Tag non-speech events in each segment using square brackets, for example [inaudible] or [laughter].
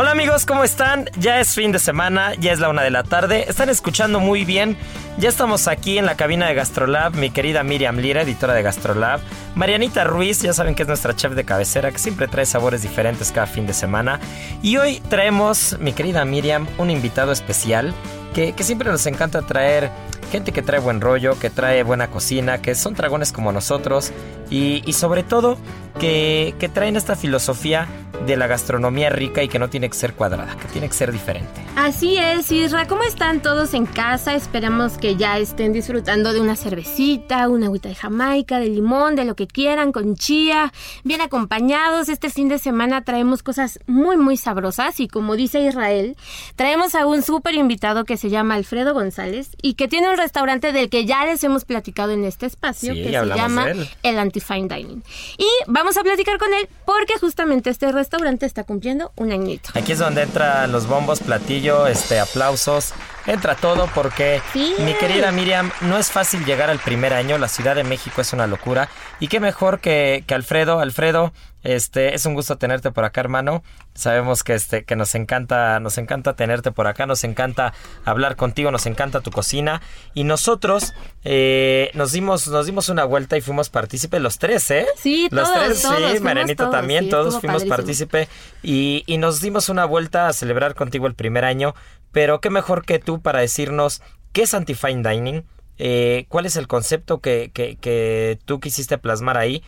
Hola amigos, ¿cómo están? Ya es fin de semana, ya es la una de la tarde. Están escuchando muy bien. Ya estamos aquí en la cabina de Gastrolab, mi querida Miriam Lira, editora de Gastrolab. Marianita Ruiz, ya saben que es nuestra chef de cabecera, que siempre trae sabores diferentes cada fin de semana. Y hoy traemos, mi querida Miriam, un invitado especial que, que siempre nos encanta traer gente que trae buen rollo, que trae buena cocina, que son dragones como nosotros y, y sobre todo que, que traen esta filosofía de la gastronomía rica y que no tiene que ser cuadrada, que tiene que ser diferente. Así es, Isra. ¿Cómo están todos en casa? Esperamos que ya estén disfrutando de una cervecita, una agüita de Jamaica, de limón, de lo que quieran, con chía, bien acompañados. Este fin de semana traemos cosas muy, muy sabrosas y como dice Israel, traemos a un súper invitado que se llama Alfredo González y que tiene un restaurante del que ya les hemos platicado en este espacio, Sí, que se llama el Antifine Dining. Y vamos a platicar con él porque justamente este restaurante está cumpliendo un añito. Aquí es donde entran los bombos, platillo, este, aplausos. Entra todo porque, Sí. mi querida Miriam, no es fácil llegar al primer año. La Ciudad de México es una locura. Y qué mejor que, que Alfredo. Alfredo, este, es un gusto tenerte por acá, hermano. Sabemos que, este, que nos encanta, nos encanta tenerte por acá. Nos encanta hablar contigo. Nos encanta tu cocina. Y nosotros eh, nos dimos, nos dimos una vuelta y fuimos partícipes los tres, ¿eh? Sí, los todos, tres, todos, sí, Marianita todos, también, sí, todos fuimos padrísimo. partícipe y, y nos dimos una vuelta a celebrar contigo el primer año, pero qué mejor que tú para decirnos qué es Antifine Dining, eh, cuál es el concepto que, que, tú quisiste plasmar ahí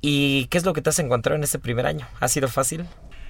y qué es lo que te has encontrado en este primer año. ¿Ha sido fácil?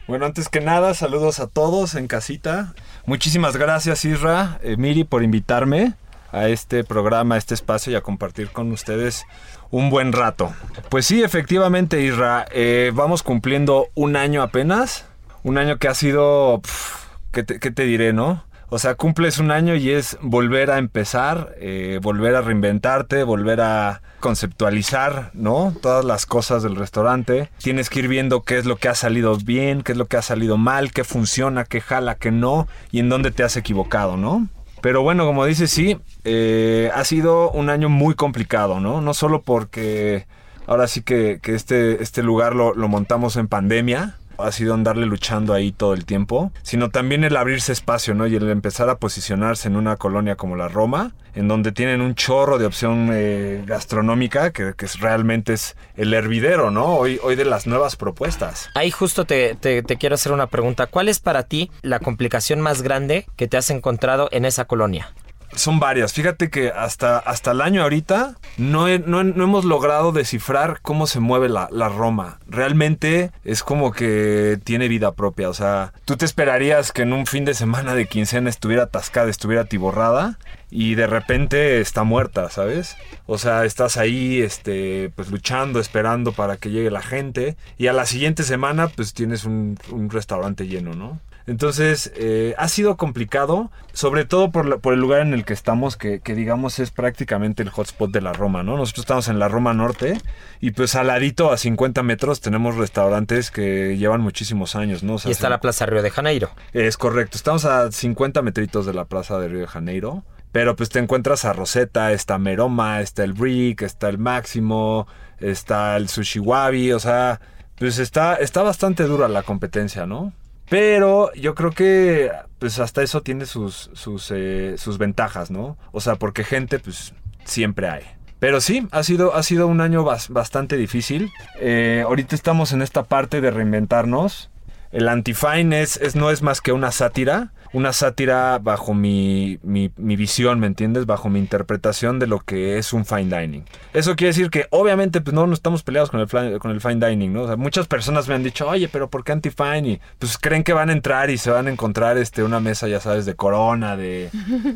Bueno, antes que nada, saludos a todos en casita. Muchísimas gracias, Isra, eh, Miri, por invitarme a este programa, a este espacio y a compartir con ustedes un buen rato. Pues sí, efectivamente, Isra, eh, vamos cumpliendo un año apenas. Un año que ha sido... pf, ¿qué, te, qué te diré, no? O sea, cumples un año y es volver a empezar, eh, volver a reinventarte, volver a conceptualizar, ¿no? Todas las cosas del restaurante. Tienes que ir viendo qué es lo que ha salido bien, qué es lo que ha salido mal, qué funciona, qué jala, qué no, y en dónde te has equivocado, ¿no? Pero bueno, como dices, sí, eh, ha sido un año muy complicado, ¿no? No solo porque ahora sí que, que este, este lugar lo, lo montamos en pandemia, ha sido andarle luchando ahí todo el tiempo, sino también el abrirse espacio, ¿no? Y el empezar a posicionarse en una colonia como la Roma, en donde tienen un chorro de opción eh, gastronómica, que, que es- realmente es el hervidero, ¿no? Hoy, hoy de las nuevas propuestas. Ahí justo te, te, te quiero hacer una pregunta. ¿Cuál es para ti la complicación más grande que te has encontrado en esa colonia? Son varias. Fíjate que hasta, hasta el año ahorita no, no hemos logrado descifrar cómo se mueve la, la Roma. Realmente es como que tiene vida propia. O sea, tú te esperarías que en un fin de semana de quincena estuviera atascada, estuviera tiborrada y de repente está muerta, ¿sabes? O sea, estás ahí, este, pues luchando, esperando para que llegue la gente y a la siguiente semana pues tienes un, un restaurante lleno, ¿no? Entonces, eh, ha sido complicado, sobre todo por, la- por el lugar en el que estamos, que, que digamos es prácticamente el hotspot de la Roma, ¿no? Nosotros estamos en la Roma Norte y pues al ladito, a 50 metros, tenemos restaurantes que llevan muchísimos años, ¿no? O sea, Y está se- la Plaza Río de Janeiro. es correcto, estamos a 50 metritos de la plaza de Río de Janeiro. Pero pues te encuentras a Rosetta, está Meroma, está el Brick, está el Máximo, está el Sushi Wabi, o sea, pues está, está bastante dura la competencia, ¿no? Pero yo creo que pues hasta eso tiene sus, sus, eh, sus ventajas, ¿no? O sea, porque gente pues siempre hay. Pero sí, ha sido, ha sido un año bas- bastante difícil. Eh, ahorita estamos en esta parte de reinventarnos. El Antifine es, es, no es más que una sátira, una sátira bajo mi, mi, visión, ¿me entiendes? Bajo mi interpretación de lo que es un fine dining. Eso quiere decir que obviamente pues no, no estamos peleados con el, con el fine dining, ¿no? O sea, muchas personas me han dicho, oye, pero ¿por qué Antifine? Y pues creen que van a entrar y se van a encontrar este, una mesa, ya sabes, de corona, de,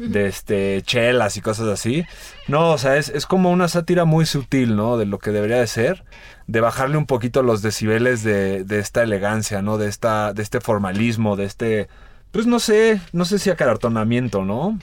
de este, chelas y cosas así. No, o sea, es, es como una sátira muy sutil, ¿no? De lo que debería de ser de bajarle un poquito los decibeles de, de esta elegancia, ¿no? De esta, de este formalismo, de este, pues no sé, no sé si acartonamiento, ¿no?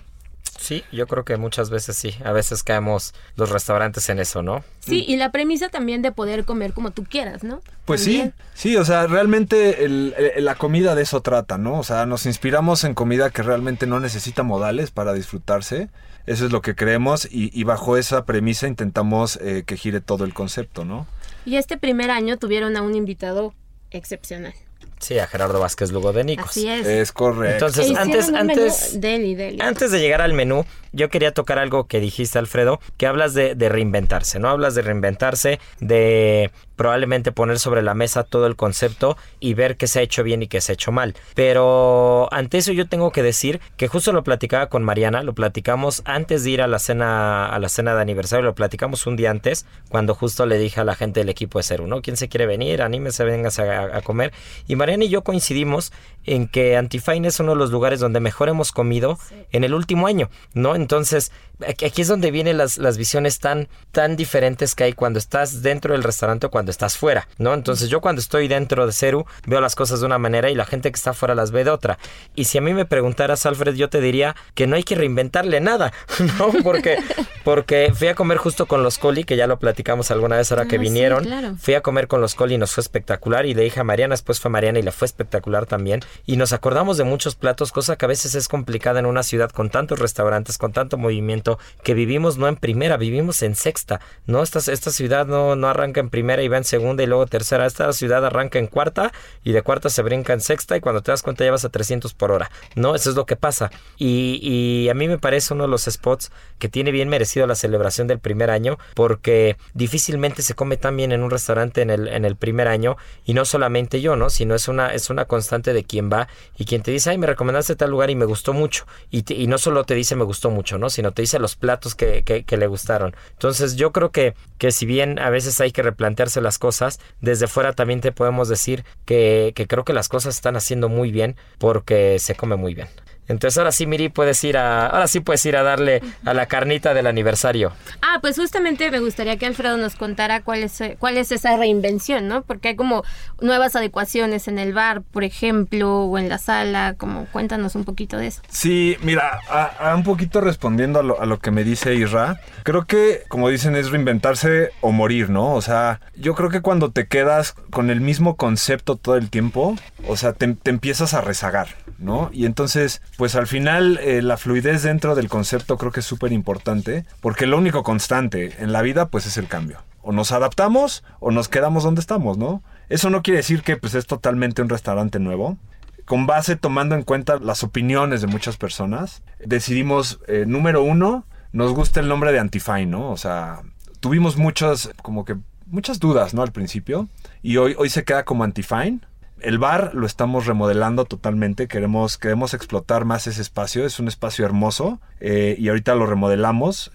Sí, yo creo que muchas veces sí. A veces caemos los restaurantes en eso, ¿no? Sí, y la premisa también de poder comer como tú quieras, ¿no? Pues También. sí, sí, o sea, realmente el- el- la comida de eso trata, ¿no? O sea, nos inspiramos en comida que realmente no necesita modales para disfrutarse. Eso es lo que creemos y, y bajo esa premisa intentamos eh, que gire todo el concepto, ¿no? Y este primer año tuvieron a un invitado excepcional. Sí, a Gerardo Vázquez Lugo de Nicos. Así es. Es correcto. Entonces, E antes, antes, deli, deli. Antes de llegar al menú, yo quería tocar algo que dijiste, Alfredo, que hablas de, de reinventarse, ¿no? Hablas de reinventarse, de probablemente poner sobre la mesa todo el concepto y ver qué se ha hecho bien y qué se ha hecho mal. Pero ante eso yo tengo que decir que justo lo platicaba con Mariana, lo platicamos antes de ir a la cena, a la cena de aniversario, lo platicamos un día antes, cuando justo le dije a la gente del equipo de Ceru, ¿no? ¿Quién se quiere venir? Anímese, véngase a, a comer. Y Mariana y yo coincidimos en que Antifine es uno de los lugares donde mejor hemos comido en el último año, ¿no? Entonces, aquí es donde vienen las, las visiones tan, tan diferentes que hay cuando estás dentro del restaurante o cuando estás fuera, ¿no? Entonces, yo cuando estoy dentro de Ceru veo las cosas de una manera y la gente que está fuera las ve de otra. Y si a mí me preguntaras, Alfred, yo te diría que no hay que reinventarle nada, [laughs] ¿no? Porque, porque fui a comer justo con los Coli, que ya lo platicamos alguna vez ahora Ah, que sí, vinieron. claro. Fui a comer con los Coli y nos fue espectacular. Y le dije a Mariana, después fue Mariana y le fue espectacular también. Y nos acordamos de muchos platos, cosa que a veces es complicada en una ciudad con tantos restaurantes, con tanto movimiento, que vivimos no en primera, vivimos en sexta. ¿no? Esta, esta ciudad no, no arranca en primera y va en segunda y luego tercera. Esta ciudad arranca en cuarta y de cuarta se brinca en sexta y cuando te das cuenta ya vas a 300 por hora. ¿no? Eso es lo que pasa. Y, y a mí me parece uno de los spots que tiene bien merecido la celebración del primer año porque difícilmente se come tan bien en un restaurante en el, en el primer año y no solamente yo, ¿no? Sino es una, es una constante de quien va y quien te dice, ay, me recomendaste tal lugar y me gustó mucho. Y, no solo te dice me gustó mucho, ¿no? Sino te dice los platos que, que- que le gustaron. Entonces yo creo que, que si bien a veces hay que replantearse las cosas, desde fuera también te podemos decir que, que creo que las cosas están haciendo muy bien porque se come muy bien. Entonces ahora sí, Miri, puedes ir a, ahora sí puedes ir a darle a la carnita del aniversario. Ah, pues justamente me gustaría que Alfredo nos contara cuál es, eh, cuál es esa reinvención, ¿no? Porque hay como nuevas adecuaciones en el bar, por ejemplo, o en la sala, como cuéntanos un poquito de eso. Sí, mira, a, a un poquito respondiendo a lo, a lo que me dice Isra, creo que, como dicen, es reinventarse o morir, ¿no? O sea, yo creo que cuando te quedas con el mismo concepto todo el tiempo, o sea, te, te empiezas a rezagar, ¿no? Y entonces, pues al final, eh, la fluidez dentro del concepto creo que es súper importante, porque lo único constante en la vida, pues es el cambio. O nos adaptamos o nos quedamos donde estamos, ¿no? Eso no quiere decir que pues es totalmente un restaurante nuevo con base tomando en cuenta las opiniones de muchas personas, decidimos, eh, número uno, nos gusta el nombre de Antifine, ¿no? O sea, tuvimos muchas, como que, muchas dudas, ¿no? Al principio, y hoy, hoy se queda como Antifine. El bar lo estamos remodelando totalmente, queremos, queremos explotar más ese espacio, es un espacio hermoso, eh, y ahorita lo remodelamos.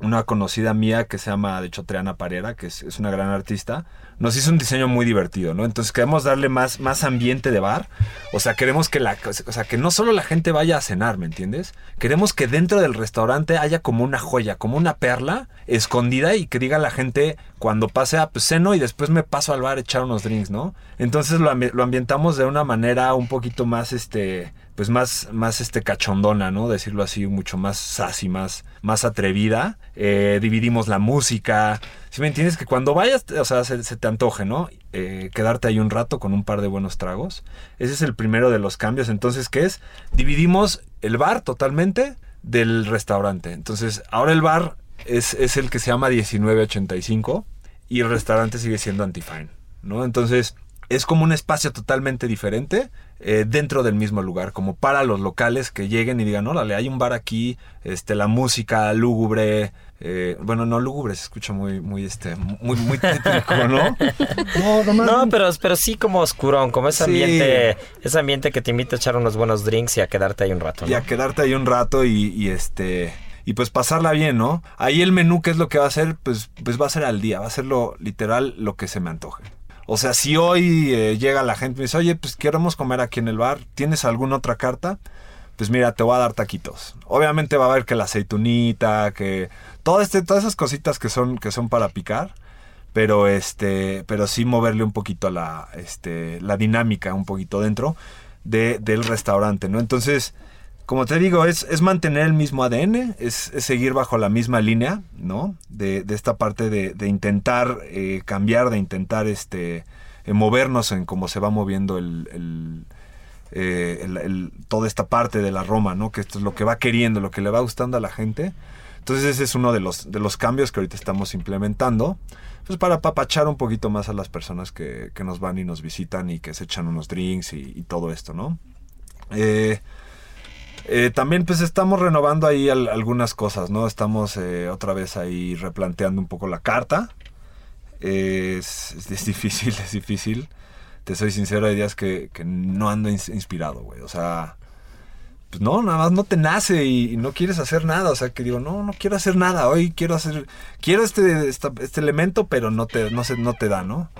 Una conocida mía que se llama, de hecho, Triana Parera, que es, es una gran artista, nos hizo un diseño muy divertido, ¿no? Entonces queremos darle más, más ambiente de bar. O sea, queremos que la, o sea, que no solo la gente vaya a cenar, ¿me entiendes? Queremos que dentro del restaurante haya como una joya, como una perla escondida y que diga la gente cuando pase a pues, ceno y después me paso al bar a echar unos drinks, ¿no? Entonces lo, lo ambientamos de una manera un poquito más, este, pues más, más este cachondona, ¿no? Decirlo así, mucho más sassy, más, más atrevida. Eh, dividimos la música. Si me entiendes que cuando vayas, o sea, se, te antoje, ¿no? Eh, quedarte ahí un rato con un par de buenos tragos. Ese es el primero de los cambios. Entonces, ¿qué es? Dividimos el bar totalmente del restaurante. Entonces, ahora el bar es, es el que se llama 1985 y el restaurante sigue siendo Antifine, ¿no? Entonces, es como un espacio totalmente diferente eh, dentro del mismo lugar, como para los locales que lleguen y digan, órale, hay un bar aquí, este, la música lúgubre, eh, bueno, no lúgubre, se escucha muy, muy, este, muy, muy tétrico, ¿no? [laughs] No, no, no pero, pero sí como oscurón, como ese ambiente, ese ambiente que te invita a echar unos buenos drinks y a quedarte ahí un rato, ¿no? Y a quedarte ahí un rato y, y este y pues pasarla bien, ¿no? Ahí el menú, ¿qué es lo que va a hacer? Pues, pues va a ser al día, va a ser lo literal lo que se me antoje. O sea, si hoy eh, llega la gente y me dice, oye, pues queremos comer aquí en el bar, ¿tienes alguna otra carta? Pues mira, te voy a dar taquitos. Obviamente va a haber que la aceitunita, que este, todas esas cositas que son, que son para picar, pero este, pero sí moverle un poquito la, este, la dinámica un poquito dentro de, del restaurante, ¿no? Entonces, como te digo, es, es mantener el mismo ADN, es, seguir bajo la misma línea, ¿no? De, esta parte de, intentar eh, cambiar, de intentar este, eh, movernos en cómo se va moviendo el, eh, toda esta parte de la Roma, ¿no? Que esto es lo que va queriendo, lo que le va gustando a la gente. Entonces ese es uno de los, de los cambios que ahorita estamos implementando. Pues para apapachar un poquito más a las personas que, nos van y nos visitan y que se echan unos drinks y, y todo esto, ¿no? Eh, eh, también pues estamos renovando ahí algunas cosas, ¿no? Estamos eh, otra vez ahí replanteando un poco la carta. es, difícil, [laughs] es difícil. Te soy sincero, hay días que, no ando inspirado, güey. O sea, pues no, nada más no te nace y, no quieres hacer nada. O sea, que digo, no, no quiero hacer nada. Hoy quiero hacer, quiero este, este elemento, pero no te, no, se, no te da, ¿no?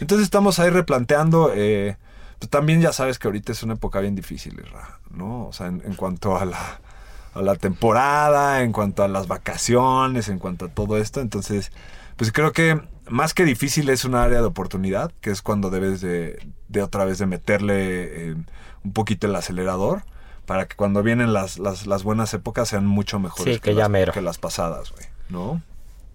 Entonces estamos ahí replanteando. Eh, pues también ya sabes que ahorita es una época bien difícil, ¿no? O sea, en, cuanto a la, a la temporada, en cuanto a las vacaciones, en cuanto a todo esto. Entonces, pues creo que más que difícil es un área de oportunidad, que es cuando debes de, de otra vez de meterle eh, un poquito el acelerador para que cuando vienen las, las, las buenas épocas sean mucho mejores que, las, que las pasadas, güey, ¿no?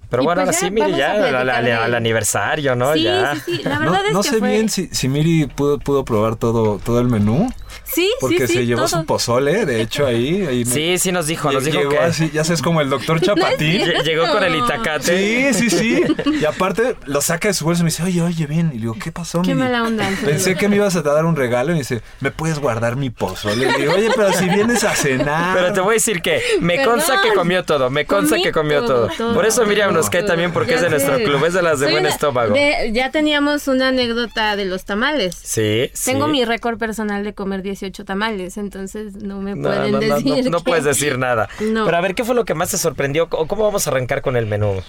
Pero bueno, pues ahora sí, Miri, ya al, aniversario, ¿no? Sí, ya. sí, sí. La verdad no, es no que sé fue... bien si, si Miri pudo, pudo probar todo, todo el menú. Sí, Porque sí, se llevó su pozole, de hecho, ahí. ahí sí, sí nos dijo, nos dijo llegó que... Así, ya sabes, como el doctor [laughs] Chapatín. llegó con el itacate. Sí, sí, sí. Y aparte lo saca de su bolsa y me dice, oye, oye, bien. Y le digo, ¿qué pasó, Qué mala onda. Pensé que me ibas a dar un regalo y me dice, ¿me puedes guardar mi pozole? Y digo, oye, pero si vienes a cenar. Pero te voy a decir que me consta que comió todo, me consta Comí que comió todo. todo, todo. Por eso Miriam nos cae también porque Ya es de nuestro club, es de las de Soy buen una- estómago. de- ya teníamos una anécdota de los tamales. Sí, sí. Tengo mi récord personal de comer 18 tamales, entonces no me pueden no, no, decir. no, que- puedes decir [laughs] nada. Pero a ver, ¿qué fue lo que más te sorprendió? ¿O ¿Cómo vamos a arrancar con el menú?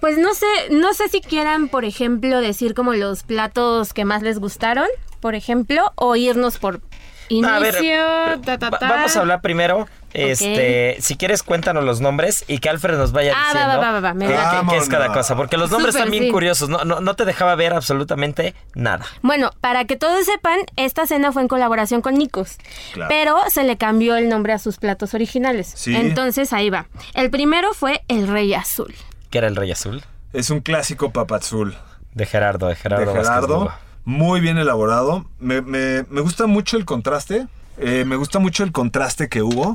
Pues no sé, no sé si quieran, por ejemplo, decir como los platos que más les gustaron, por ejemplo, o irnos por inicio, A ver, ta, ta, va- ta. vamos a hablar primero. Este, si quieres, cuéntanos los nombres y que Alfred nos vaya Ah, diciendo va, va, va, me qué- qué, qué es cada cosa. Porque los nombres Súper, están bien sí. curiosos. No, no, no te dejaba ver absolutamente nada. Bueno, para que todos sepan, esta cena fue en colaboración con Nikos, Claro. pero se le cambió el nombre a sus platos originales. Sí. Entonces ahí va. El primero fue el Rey Azul. Que era el Rey Azul. Es un clásico papazul De Gerardo, de Gerardo. de Vázquez Gerardo. Muy bien elaborado. Me, me- me gusta mucho el contraste. Eh, me gusta mucho el contraste que hubo.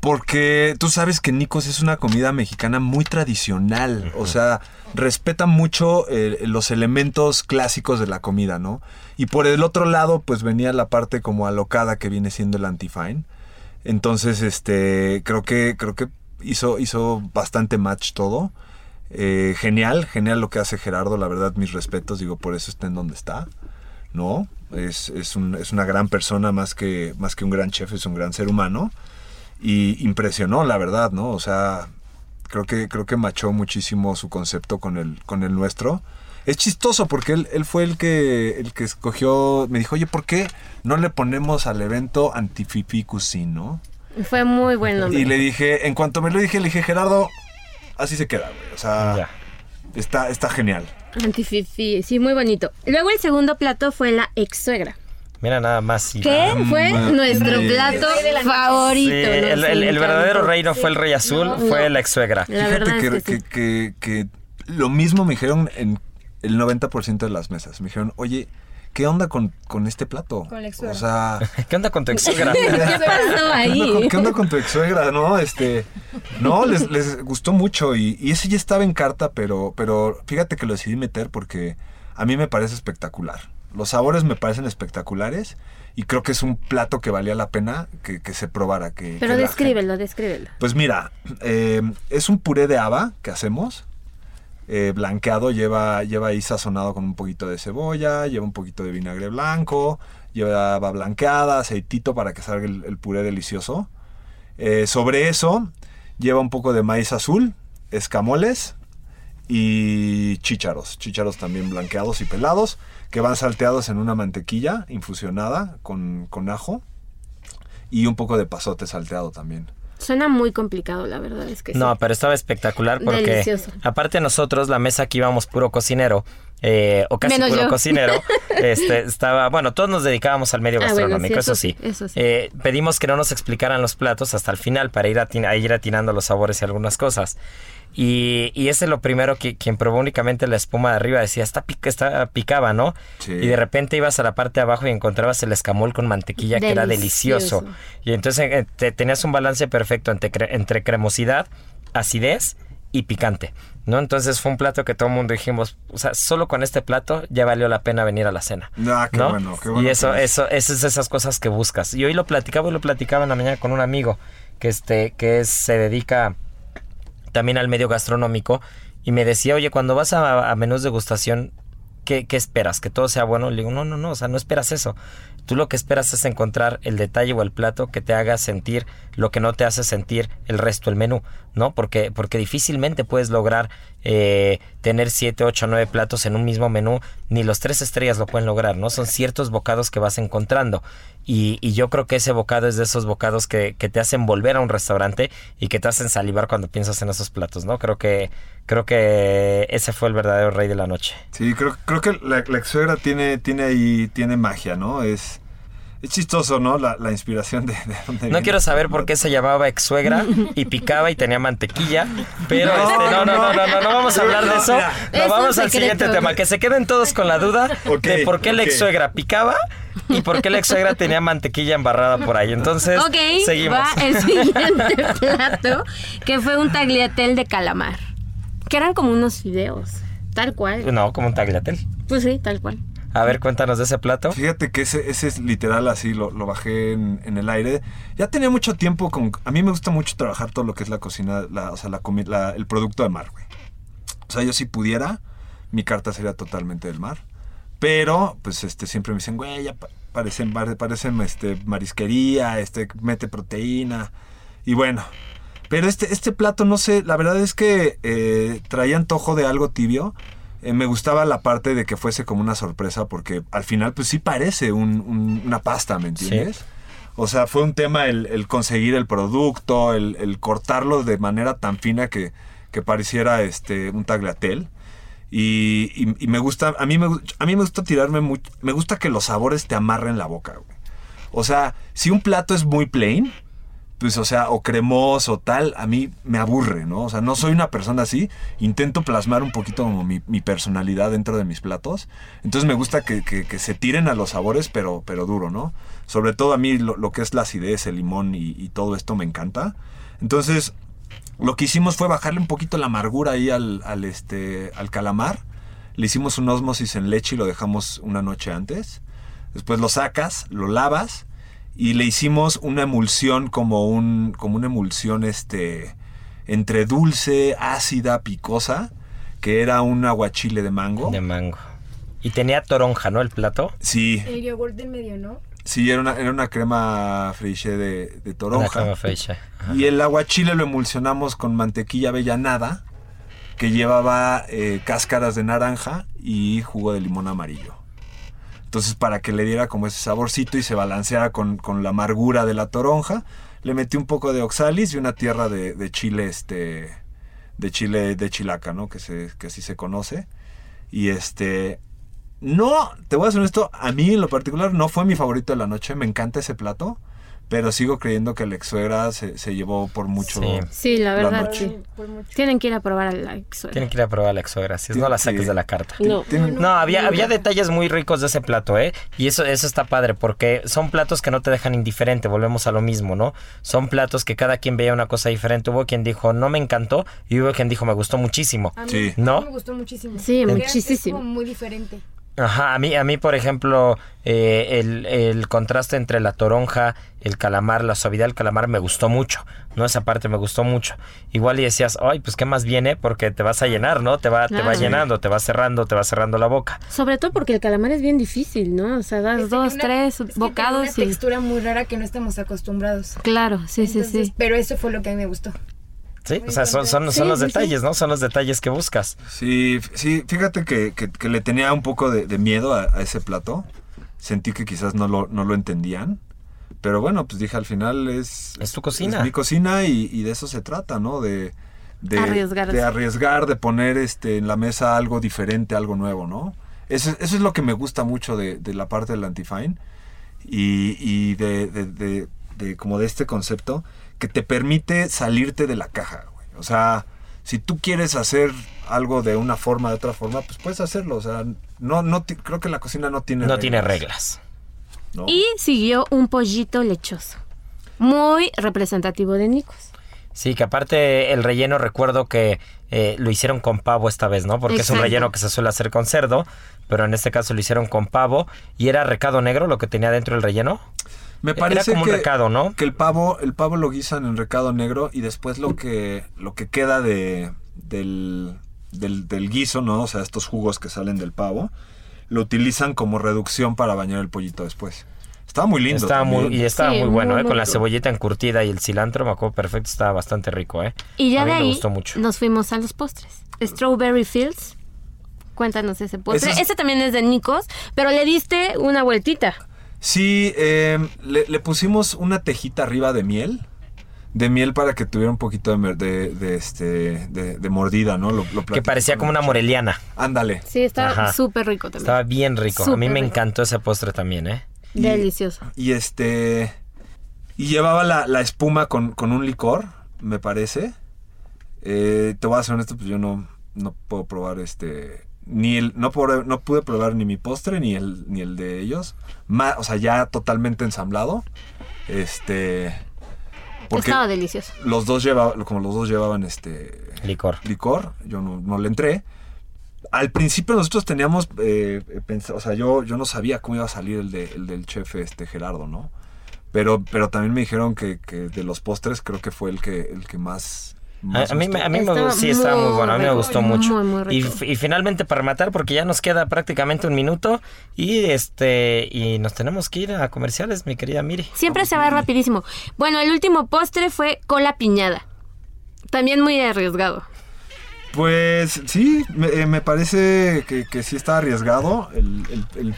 Porque tú sabes que Nicos es una comida mexicana muy tradicional. O sea, respeta mucho eh, los elementos clásicos de la comida, ¿no? Y por el otro lado, pues venía la parte como alocada que viene siendo el antifine. Entonces, este, creo que, creo que hizo, hizo bastante match todo. Eh, genial, genial lo que hace Gerardo, la verdad, mis respetos, digo, por eso está en donde está, ¿no? Es, es, un- es una gran persona más que, más que un gran chef, es un gran ser humano. Y impresionó, la verdad, ¿no? O sea, creo que, creo que machó muchísimo su concepto con el, con el nuestro. Es chistoso porque él, él fue el que, el que escogió, me dijo, oye, ¿por qué no le ponemos al evento Antififi Cuisine, no? Fue muy buen nombre. Y le dije, en cuanto me lo dije, le dije, Gerardo, así se queda, güey. O sea, Ya. está, está genial. Antififi, sí, muy bonito. Luego el segundo plato fue la ex suegra. Mira nada más. y- que fue Mm, nuestro sí. plato Sí, favorito. el, nos el- el verdadero rey no fue el Rey Azul, No, fue no. la ex suegra. La Fíjate verdad que, es que sí. que- que- que lo mismo me dijeron en el 90% de las mesas. Me dijeron, oye, ¿qué onda con, con este plato? Con la ex O sea, [laughs] ¿Qué onda con tu ex suegra? [laughs] ¿Qué pasó ¿qué onda con, ahí? qué onda con tu ex suegra? No, este, no, les, les gustó mucho y, y ese ya estaba en carta, pero, pero fíjate que lo decidí meter porque a mí me parece espectacular. Los sabores me parecen espectaculares y creo que es un plato que valía la pena que, que se probara. Que, Pero que descríbelo, descríbelo. pues mira, eh, es un puré de haba que hacemos. Eh, blanqueado, lleva, lleva ahí sazonado con un poquito de cebolla, lleva un poquito de vinagre blanco, lleva blanqueada, aceitito para que salga el, el puré delicioso. Eh, sobre eso, lleva un poco de maíz azul, escamoles y chícharos. Chícharos también blanqueados y pelados, que van salteados en una mantequilla infusionada con, con ajo y un poco de pasote salteado también. Suena muy complicado, la verdad es que sí. No, pero estaba espectacular porque Delicioso. aparte nosotros, la mesa aquí íbamos puro cocinero, eh, o casi Menos puro yo. cocinero, [laughs] este, estaba, bueno, todos nos dedicábamos al medio Ah, bueno, gastronómico, sí, eso, eso sí. sí, eso sí. Eh, pedimos que no nos explicaran los platos hasta el final para ir, atin- a ir atinando los sabores y algunas cosas. Y, y ese es lo primero que quien probó únicamente la espuma de arriba decía, está, pica, está picaba, ¿no? Sí. Y de repente ibas a la parte de abajo y encontrabas el escamol con mantequilla que era Delicioso. Y entonces eh, te- tenías un balance perfecto entre, cre- entre cremosidad, acidez y picante, ¿no? Entonces fue un plato que todo el mundo dijimos, o sea, solo con este plato ya valió la pena venir a la cena. Ah, qué ¿no? bueno, qué bueno Y eso, eso, eso es esas cosas que buscas. Y hoy lo platicaba y lo platicaba en la mañana con un amigo que este, que es- se dedica también al medio gastronómico y me decía, oye, cuando vas a, a menús de degustación, ¿qué, qué esperas? ¿Que todo sea bueno? Le digo, no, no, no, o sea, no esperas eso. Tú lo que esperas es encontrar el detalle o el plato que te haga sentir lo que no te hace sentir el resto del menú, ¿no? Porque, porque difícilmente puedes lograr eh, tener 7, 8, 9 platos en un mismo menú, ni los tres estrellas lo pueden lograr, ¿no? Son ciertos bocados que vas encontrando. Y, yo creo que ese bocado es de esos bocados que, que te hacen volver a un restaurante y que te hacen salivar cuando piensas en esos platos, ¿no? Creo que, creo que ese fue el verdadero rey de la noche. Sí, creo, creo que la, la ex suegra tiene, tiene ahí, tiene magia, ¿no? Es, es chistoso, ¿no? La, la inspiración de, de dónde No viene. quiero saber por qué se llamaba ex suegra y picaba y tenía mantequilla, pero No, este, no, no, no, no, no, no vamos a hablar de eso. No, vamos al siguiente tema, que se queden todos con la duda de por qué la ok. ex suegra picaba y por qué la ex suegra tenía mantequilla embarrada por ahí. Entonces, Ok, seguimos. va el siguiente plato, que fue un tagliatelle de calamar. Que eran como unos fideos, tal cual. No, como un tagliatelle. Pues sí, tal cual. A ver, cuéntanos de ese plato. Fíjate que ese, ese es literal así, lo, lo bajé en, en el aire. Ya tenía mucho tiempo con... A mí me gusta mucho trabajar todo lo que es la cocina, la, o sea, la, la- el producto de mar, güey. O sea, yo si pudiera, mi carta sería totalmente del mar. Pero, pues, este, siempre me dicen, güey, ya pa- parecen, pare- parecen, este, marisquería, este, mete proteína. Y bueno, pero este, este plato, no sé, la verdad es que eh, traía antojo de algo tibio. Eh, me gustaba la parte de que fuese como una sorpresa porque al final pues sí parece un- un- una pasta, ¿me entiendes? O sea, fue un tema el, el conseguir el producto, el, el cortarlo de manera tan fina que, que pareciera este, un tagliatelle. Y, y- y me gusta, a mí me, a mí me gusta tirarme mucho, me gusta que los sabores te amarren la boca, güey. O sea, si un plato es muy plain, pues, o sea, o cremoso, tal, a mí me aburre, ¿no? O sea, no soy una persona así. Intento plasmar un poquito como mi, personalidad dentro de mis platos. Entonces me gusta que, se tiren a los sabores, pero, pero duro, ¿no? Sobre todo a mí lo, que es la acidez, el limón y, todo esto me encanta. Entonces, lo que hicimos fue bajarle un poquito la amargura ahí al, este, al calamar. Le hicimos un osmosis en leche y lo dejamos una noche antes. Después lo sacas, lo lavas y le hicimos una emulsión como un como una emulsión este entre dulce, ácida, picosa, que era un aguachile de mango. De mango. Y tenía toronja, ¿no? El plato. Sí, El yogur del medio, ¿no? sí, era una, era una crema friche de, de Una toronja. crema fresca. Ajá. Y el aguachile lo emulsionamos con mantequilla avellanada, que llevaba eh, cáscaras de naranja y jugo de limón amarillo. Entonces, para que le diera como ese saborcito y se balanceara con, con la amargura de la toronja, le metí un poco de oxalis y una tierra de, de chile, este, de chile de chilaca, ¿no? Que, se, que así se conoce. Y este, no, te voy a ser honesto, a mí en lo particular no fue mi favorito de la noche, me encanta ese plato, pero sigo creyendo que la ex suegra se, se llevó por mucho. Sí. Sí, la La verdad, noche. sí. Por mucho. Tienen que ir a probar a la ex Tienen que ir a probar la ex suegra, si no la saques Sí. de la carta. No. No, había, había detalles muy ricos de ese plato, ¿eh? Y eso, eso está padre, porque son platos que no te dejan indiferente, volvemos a lo mismo, ¿no? Son platos que cada quien veía una cosa diferente. Hubo quien dijo, no me encantó, y hubo quien dijo, me gustó muchísimo. A mí, Sí. a mí ¿No? me gustó muchísimo. Sí, muchísimo. Es como muy diferente. Ajá, a mí, a mí por ejemplo, eh, el, el contraste entre la toronja, el calamar, la suavidad del calamar me gustó mucho, ¿no? Esa parte me gustó mucho. Igual y decías, ay, pues qué más viene porque te vas a llenar, ¿no? Te va, te va llenando, te va cerrando, te va cerrando la boca. Sobre todo porque el calamar es bien difícil, ¿no? O sea, das dos, una- tres es que tenía bocados una y... textura muy rara que no estamos acostumbrados. Claro, sí, sí, sí. Pero eso fue lo que a mí me gustó. Sí, o sea, son, son, contenta. son Sí, los sí, sí. detalles, ¿no? Son los detalles que buscas. Sí, sí, fíjate que, que- que le tenía un poco de, de miedo a, a ese plato. Sentí que quizás no lo, no lo entendían. Pero bueno, pues dije, al final es... Es tu cocina. Es mi cocina y, y de eso se trata, ¿no? De, de. De arriesgar, de poner este, en la mesa algo diferente, algo nuevo, ¿no? Eso, es- eso es lo que me gusta mucho de, de la parte del Antifine y, y de, de- de- de como de este concepto que te permite salirte de la caja, güey. O sea, si tú quieres hacer algo de una forma, de otra forma, pues puedes hacerlo. O sea, no, no creo que la cocina no tiene No tiene reglas. ¿no? Y siguió un pollito lechoso. Muy representativo de Nicos. Sí, que aparte el relleno recuerdo que eh, lo hicieron con pavo esta vez, ¿no? Porque es un relleno que se suele hacer con cerdo, pero en este caso lo hicieron con pavo y era recado negro lo que tenía dentro el relleno. Me Era parece un que, recado, ¿no? que el pavo, el pavo lo guisan en recado negro y después lo que, lo que queda de, del, del, del guiso, ¿no? O sea, estos jugos que salen del pavo, lo utilizan como reducción para bañar el pollito después. Estaba muy lindo. Estaba muy, y estaba Sí, muy bueno, muy, ¿eh? muy Con la cebollita encurtida y el cilantro, me acuerdo perfecto, estaba bastante rico, ¿eh? Y ya A mí de me ahí gustó mucho. nos fuimos a los postres. Strawberry Fields. Cuéntanos ese postre. Ese es- Ese también es de Nicos, pero le diste una vueltita. Sí, eh, le, le pusimos una tejita arriba de miel. De miel para que tuviera un poquito de, de, de, este, de, de mordida, ¿no? Lo, lo Que parecía como una moreliana. Ándale. Sí, está Ajá. súper rico también. Estaba bien rico. a mí me rico. encantó ese postre también, ¿eh? Y- Delicioso. Y este. Y llevaba la, la espuma con, con un licor, me parece. Eh, te voy a ser honesto, pues yo no, no puedo probar este. Ni el, no, pude, no pude probar ni mi postre ni el, ni el de ellos. Ma- o sea, ya totalmente ensamblado. Este. Porque Estaba delicioso. los dos llevaban, como los dos llevaban este Licor. licor, yo no, no le entré. Al principio nosotros teníamos, eh, pens- o sea, yo, yo no sabía cómo iba a salir el, de- el del chef este Gerardo, ¿no? Pero, pero también me dijeron que, que de los postres creo que fue el que, el que más... A, más a mí, me- gustó. a mí me Estaba gustó, sí, estaba muy bueno, a mí me gustó muy, mucho. muy y, rico. f- y finalmente para matar, porque ya nos queda prácticamente un minuto y este y nos tenemos que ir a comerciales, mi querida Miri. Siempre se va rapidísimo. Bueno, el último postre fue cola piñada. También muy arriesgado. Pues sí, me, eh, me parece que, que sí está arriesgado. el- el- el-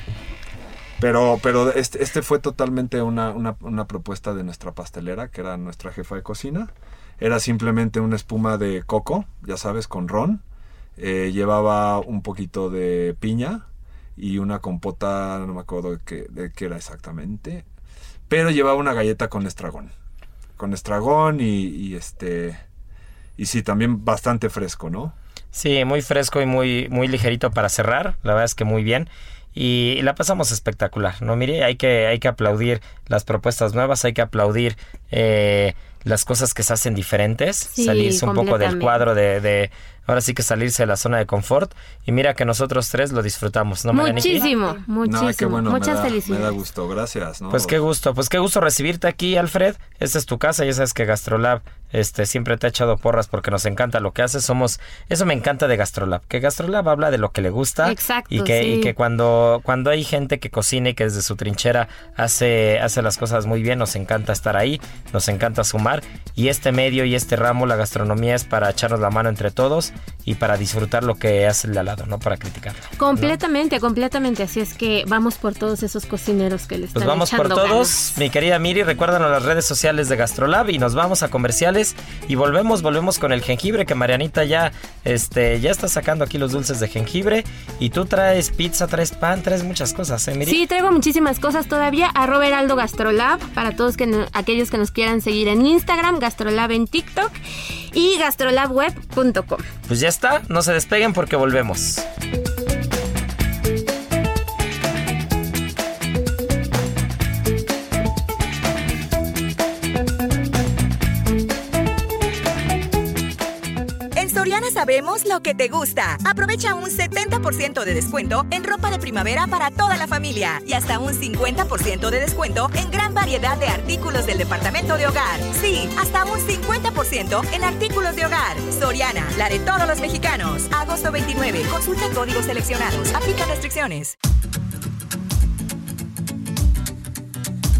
pero pero este, este fue totalmente una, una- una propuesta de nuestra pastelera, que era nuestra jefa de cocina. Era simplemente una espuma de coco, ya sabes, con ron. Eh, llevaba un poquito de piña y una compota, no me acuerdo de qué, de qué era exactamente. Pero llevaba una galleta con estragón. Con estragón y, y este... Y sí, también bastante fresco, ¿no? Sí, muy fresco y muy muy ligerito para cerrar, la verdad es que muy bien. Y la pasamos espectacular, ¿no? Mire, hay que, hay que aplaudir las propuestas nuevas, hay que aplaudir eh, las cosas que se hacen diferentes, Sí, salirse un poco del cuadro de, de- ahora sí que salirse de la zona de confort. Y mira que nosotros tres lo disfrutamos, ¿no, Marianiki? muchísimo, muchísimo. No, qué bueno, Muchas me da, felicidades. Me da gusto, gracias. ¿no? Pues qué gusto, pues qué gusto recibirte aquí, Alfred. Esta es tu casa, ya sabes que Gastrolab este, siempre te ha echado porras porque nos encanta lo que haces. Somos, eso me encanta de Gastrolab, que Gastrolab habla de lo que le gusta. Exacto, Y que, y que cuando, cuando hay gente que cocina y que desde su trinchera hace, hace las cosas muy bien, nos encanta estar ahí, nos encanta sumar. Y este medio y este ramo, la gastronomía, es para echarnos la mano entre todos y para disfrutar lo que hace el de al lado, no para criticarlo. Completamente, completamente. Así es que vamos por todos esos cocineros que le están Pues vamos por todos, ganas. mi querida Miri, recuérdanos las redes sociales de Gastrolab y nos vamos a comerciales y volvemos, volvemos con el jengibre que Marianita ya, este, ya está sacando aquí los dulces de jengibre y tú traes pizza, traes pan, traes muchas cosas, ¿eh, Miri? Sí, traigo muchísimas cosas todavía. Arroba Heraldo Gastrolab para todos que no- aquellos que nos quieran seguir en Instagram, Gastrolab en TikTok y gastrolabweb.com. Pues ya está, no se despeguen porque volvemos. Sabemos lo que te gusta. Aprovecha un 70% de descuento en ropa de primavera para toda la familia y hasta un 50% de descuento en gran variedad de artículos del departamento de hogar. Sí, hasta un 50% en artículos de hogar. Soriana, la de todos los mexicanos. Agosto 29. Consulta códigos seleccionados. Aplica restricciones.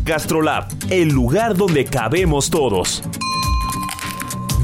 GastroLab, el lugar donde cabemos todos.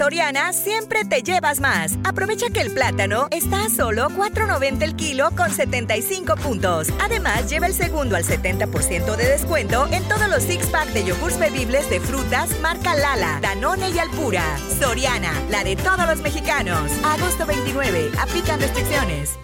Soriana siempre te llevas más. Aprovecha que el plátano está a solo $4.90 el kilo con 75 puntos. Además, lleva el segundo al 70% de descuento en todos los six pack de yogurts bebibles de frutas marca Lala, Danone y Alpura. Soriana, la de todos los mexicanos. Agosto 29. Aplican restricciones.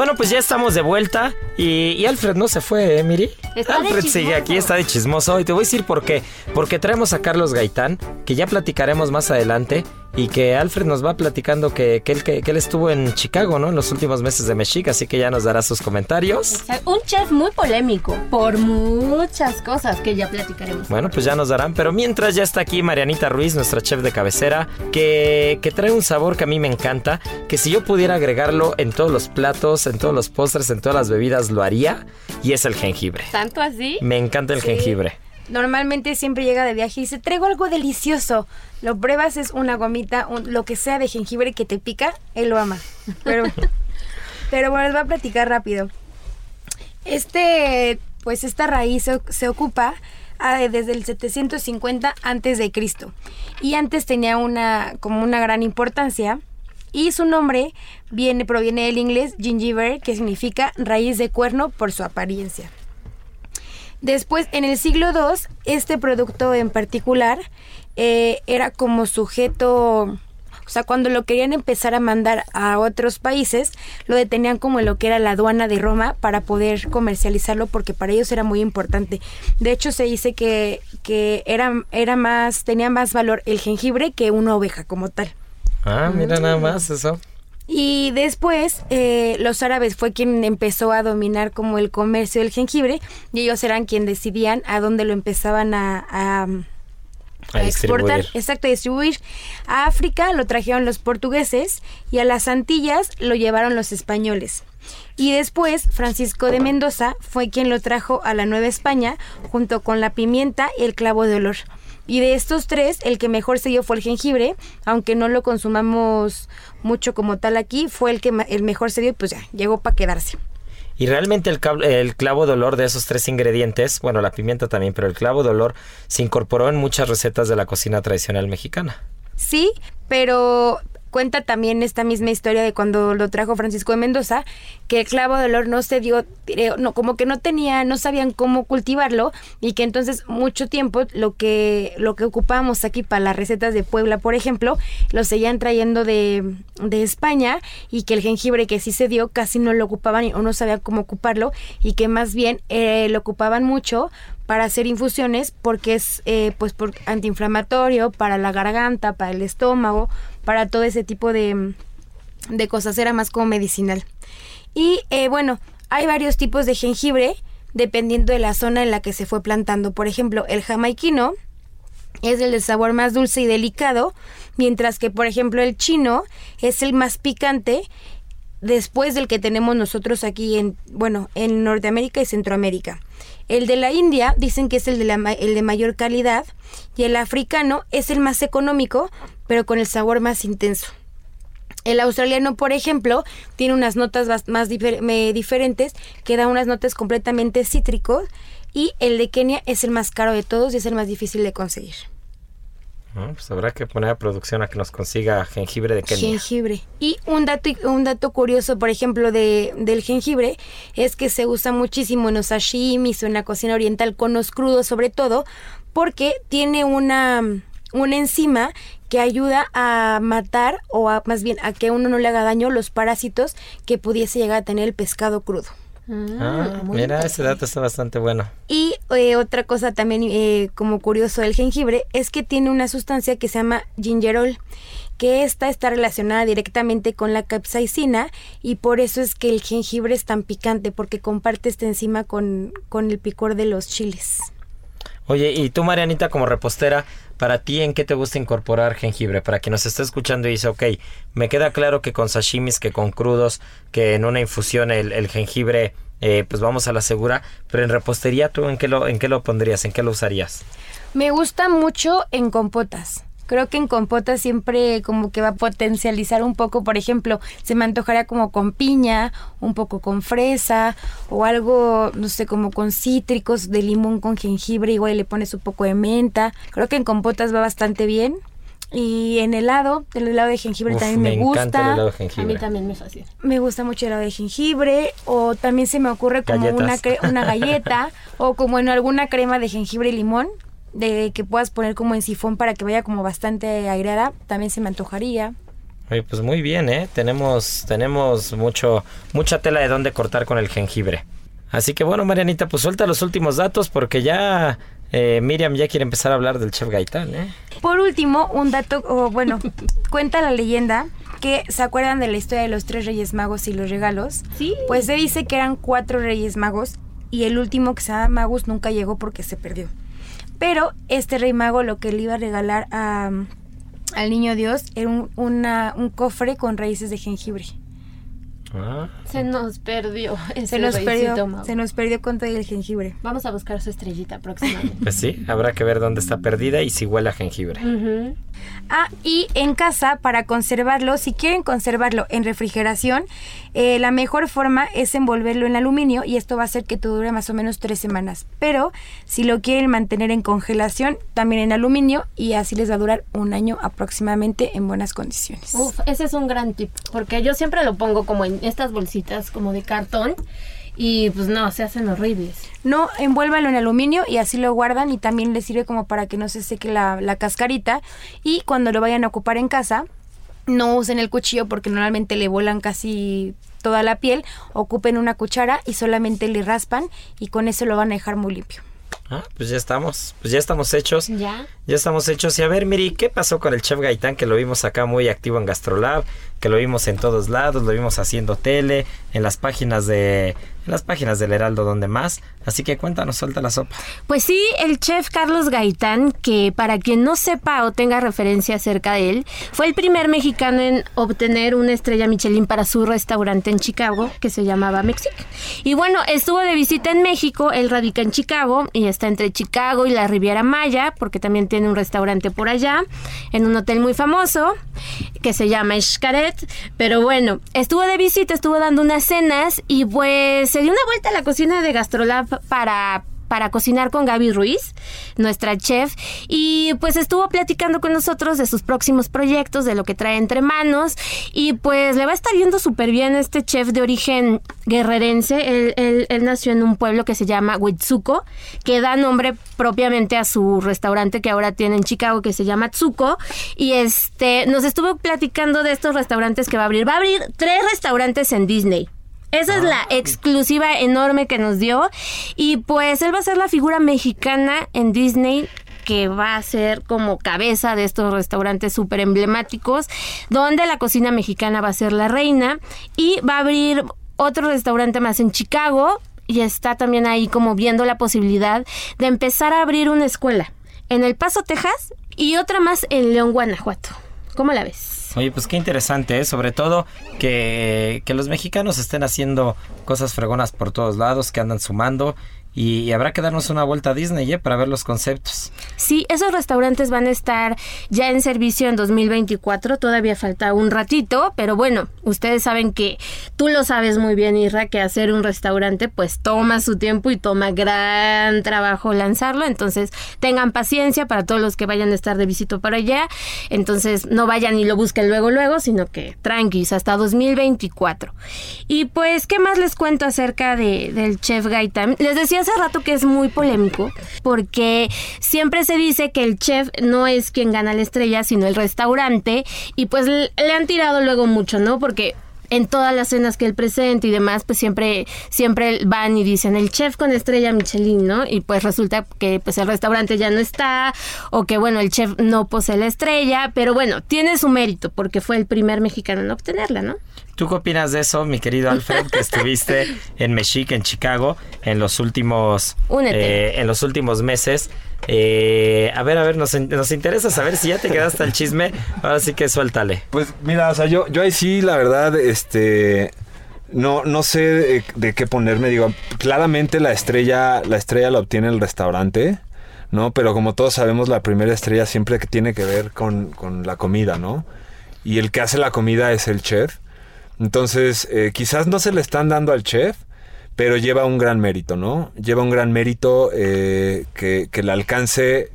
Bueno, pues ya estamos de vuelta y, y Alfred no se fue, ¿eh, Miri? Está Alfred sigue aquí, está de chismoso y te voy a decir por qué. Porque traemos a Carlos Gaitán, que ya platicaremos más adelante y que Alfred nos va platicando que, que él, que, que él estuvo en Chicago, ¿no? En los últimos meses de Mexic, así que ya nos dará sus comentarios. Un chef muy polémico por muchas cosas que ya platicaremos. Bueno, pues ya nos darán, pero mientras ya está aquí Marianita Ruiz, nuestra chef de cabecera, que, que trae un sabor que a mí me encanta, que si yo pudiera agregarlo en todos los platos, en todos los postres, en todas las bebidas, lo haría, y es el jengibre. ¿Tanto así? Me encanta el Sí. jengibre. Normalmente siempre llega de viaje y dice, traigo algo delicioso. Lo pruebas, es una gomita, un- lo que sea de jengibre que te pica, él lo ama. Pero, [laughs] pero bueno, les voy a platicar rápido. Este, pues esta raíz se, se ocupa ah, desde el 750 antes de Cristo. Y antes tenía una, como una gran importancia. Y su nombre viene, proviene del inglés gingiber, que significa raíz de cuerno por su apariencia. Después, en el siglo II, este producto en particular eh, era como sujeto, o sea, cuando lo querían empezar a mandar a otros países, lo detenían como lo que era la aduana de Roma para poder comercializarlo porque para ellos era muy importante. De hecho, se dice que, que era, era más, tenía más valor el jengibre que una oveja como tal. Ah, mira nada más eso. Y después eh, los árabes fue quien empezó a dominar como el comercio del jengibre y ellos eran quien decidían a dónde lo empezaban a, a, A exportar, exacto, a distribuir. A África lo trajeron los portugueses y a las Antillas lo llevaron los españoles. Y después Francisco de Mendoza fue quien lo trajo a la Nueva España junto con la pimienta y el clavo de olor. Y de estos tres, el que mejor se dio fue el jengibre, aunque no lo consumamos mucho como tal aquí, fue el que el mejor se dio y pues ya, llegó para quedarse. Y realmente el, el clavo de olor de esos tres ingredientes, bueno, la pimienta también, pero el clavo de olor se incorporó en muchas recetas de la cocina tradicional mexicana. Sí, pero cuenta también esta misma historia de cuando lo trajo Francisco de Mendoza, que el clavo de olor no se dio, eh, no, como que no tenía, no sabían cómo cultivarlo y que entonces mucho tiempo lo que lo que ocupábamos aquí para las recetas de Puebla, por ejemplo, lo seguían trayendo de, de España y que el jengibre que sí se dio casi no lo ocupaban o no sabían cómo ocuparlo y que más bien eh, lo ocupaban mucho para hacer infusiones porque es eh, pues por antiinflamatorio para la garganta, para el estómago, para todo ese tipo de, de cosas, era más como medicinal. Y eh, bueno, hay varios tipos de jengibre dependiendo de la zona en la que se fue plantando. Por ejemplo, el jamaiquino es el de sabor más dulce y delicado, mientras que por ejemplo el chino es el más picante después del que tenemos nosotros aquí en, bueno, en Norteamérica y Centroamérica. El de la India dicen que es el de, la, el de mayor calidad y el africano es el más económico, pero con el sabor más intenso. El australiano, por ejemplo, tiene unas notas más diferentes, que da unas notas completamente cítricos, y el de Kenia es el más caro de todos y es el más difícil de conseguir. Pues habrá que poner a producción a que nos consiga jengibre de Kenia. Jengibre. Y un dato, un dato curioso, por ejemplo, de, del jengibre, es que se usa muchísimo en los sashimis o en la cocina oriental, con los crudos sobre todo, porque tiene una, una enzima que ayuda a matar o a, más bien a que uno no le haga daño los parásitos que pudiese llegar a tener el pescado crudo. Ah, mira, ese dato está bastante bueno. Y eh, otra cosa también eh, como curioso del jengibre es que tiene una sustancia que se llama gingerol, que esta está relacionada directamente con la capsaicina y por eso es que el jengibre es tan picante, porque comparte esta enzima con, con el picor de los chiles. Oye, y tú, Marianita, como repostera, para ti, ¿en qué te gusta incorporar jengibre? Para quien nos esté escuchando y dice, ok, me queda claro que con sashimis, que con crudos, que en una infusión el, jengibre, eh, pues vamos a la segura, pero en repostería, ¿tú en qué, lo, en qué lo pondrías? ¿En qué lo usarías? Me gusta mucho en compotas creo que en compota siempre como que va a potencializar un poco, por ejemplo, se me antojaría como con piña, un poco con fresa o algo, no sé, como con cítricos de limón con jengibre, igual le pones un poco de menta. Creo que en compotas va bastante bien. Y en helado, el helado de jengibre también me, gusta. El helado de jengibre. A mí también me fascina. Me gusta mucho el helado de jengibre. O también se me ocurre como una, una galleta. [laughs] o como en alguna crema de jengibre y limón de que puedas poner como en sifón para que vaya como bastante aireada, también se me antojaría. Oye, pues muy bien, ¿eh? Tenemos, tenemos mucho, mucha tela de dónde cortar con el jengibre. Así que bueno, Marianita, pues suelta los últimos datos porque ya eh, Miriam ya quiere empezar a hablar del chef Gaitán, ¿eh? Por último, un dato, o bueno, [laughs] cuenta la leyenda que se acuerdan de la historia de los tres reyes magos y los regalos. Sí. Pues se dice que eran cuatro reyes magos y el último que se llama Magus nunca llegó porque se perdió. Pero este rey mago lo que le iba a regalar a, al niño Dios era un, un cofre con raíces de jengibre. Ah. Se nos perdió. [laughs] se nos perdió. Se nos perdió con todo el jengibre. Vamos a buscar su estrellita próximamente. Pues sí, habrá que ver dónde está perdida y si huele a jengibre. Ah, y en casa, para conservarlo, si quieren conservarlo en refrigeración, eh, la mejor forma es envolverlo en aluminio y esto va a hacer que te dure más o menos tres semanas. Pero si lo quieren mantener en congelación, también en aluminio y así les va a durar un año aproximadamente en buenas condiciones. Uf, ese es un gran tip, porque yo siempre lo pongo como en estas bolsitas como de cartón y pues no, se hacen horribles. No, envuélvalo en aluminio y así lo guardan y también les sirve como para que no se seque la, la cascarita y cuando lo vayan a ocupar en casa, no usen el cuchillo porque normalmente le vuelan casi toda la piel, ocupen una cuchara y solamente le raspan y con eso lo van a dejar muy limpio. Ah, pues ya estamos, pues ya estamos hechos. Ya. Ya estamos hechos. Y a ver, Miri, ¿qué pasó con el chef Gaitán que lo vimos acá muy activo en Gastrolab? Que lo vimos en todos lados, lo vimos haciendo tele, en las páginas de en las páginas del Heraldo donde más. Así que cuéntanos, suelta la sopa. Pues sí, el chef Carlos Gaitán, que para quien no sepa o tenga referencia acerca de él, fue el primer mexicano en obtener una estrella Michelin para su restaurante en Chicago, que se llamaba Mexic. Y bueno, estuvo de visita en México, él radica en Chicago y está entre Chicago y la Riviera Maya, porque también tiene un restaurante por allá, en un hotel muy famoso, que se llama Xcaret. Pero bueno, estuvo de visita, estuvo dando unas cenas y pues se dio una vuelta a la cocina de Gastrolab para para cocinar con Gaby Ruiz, nuestra chef, y pues estuvo platicando con nosotros de sus próximos proyectos, de lo que trae entre manos, y pues le va a estar yendo súper bien este chef de origen guerrerense. Él, él, nació en un pueblo que se llama Huitzuco, que da nombre propiamente a su restaurante que ahora tiene en Chicago, que se llama Tzuco, y este nos estuvo platicando de estos restaurantes que va a abrir. Va a abrir tres restaurantes en Disney Esa es la exclusiva enorme que nos dio. Y pues él va a ser la figura mexicana en Disney que va a ser como cabeza de estos restaurantes súper emblemáticos, donde la cocina mexicana va a ser la reina y va a abrir otro restaurante más en Chicago y está también ahí como viendo la posibilidad de empezar a abrir una escuela en El Paso, Texas y otra más en León, Guanajuato. ¿Cómo la ves? Oye, pues qué interesante, ¿eh? sobre todo que, que los mexicanos estén haciendo cosas fregonas por todos lados, que andan sumando y, habrá que darnos una vuelta a Disney ¿eh? para ver los conceptos. Sí, esos restaurantes van a estar ya en servicio en 2024. Todavía falta un ratito, pero bueno, ustedes saben que tú lo sabes muy bien, Irra, que hacer un restaurante pues toma su tiempo y toma gran trabajo lanzarlo. Entonces tengan paciencia para todos los que vayan a estar de visita para allá. Entonces no vayan y lo busquen luego, luego, sino que tranquis hasta 2024. Y pues, ¿qué más les cuento acerca de, del chef Gaitán? Les decía hace rato que es muy polémico porque siempre se dice que el chef no es quien gana la estrella, sino el restaurante y pues le han tirado luego mucho, ¿no? Porque en todas las cenas que él presenta y demás, pues siempre, siempre van y dicen el chef con estrella Michelin, ¿no? Y pues resulta que pues el restaurante ya no está, o que bueno, el chef no posee la estrella, pero bueno, tiene su mérito porque fue el primer mexicano en obtenerla, ¿no? ¿Tú qué opinas de eso, mi querido Alfred, que [laughs] estuviste en Mexique, en Chicago, en los últimos, eh, en los últimos meses? Eh, a ver, a ver, nos, interesa saber si ya te quedaste al chisme. Ahora sí que suéltale. Pues mira, o sea, yo, yo ahí sí, la verdad, este. No, no sé de, qué ponerme. Digo, claramente la estrella, la estrella la obtiene el restaurante, ¿no? Pero como todos sabemos, la primera estrella siempre que tiene que ver con, con la comida, ¿no? Y el que hace la comida es el chef. Entonces, eh, quizás no se le están dando al chef, pero lleva un gran mérito, ¿no? Lleva un gran mérito eh, que, le alcance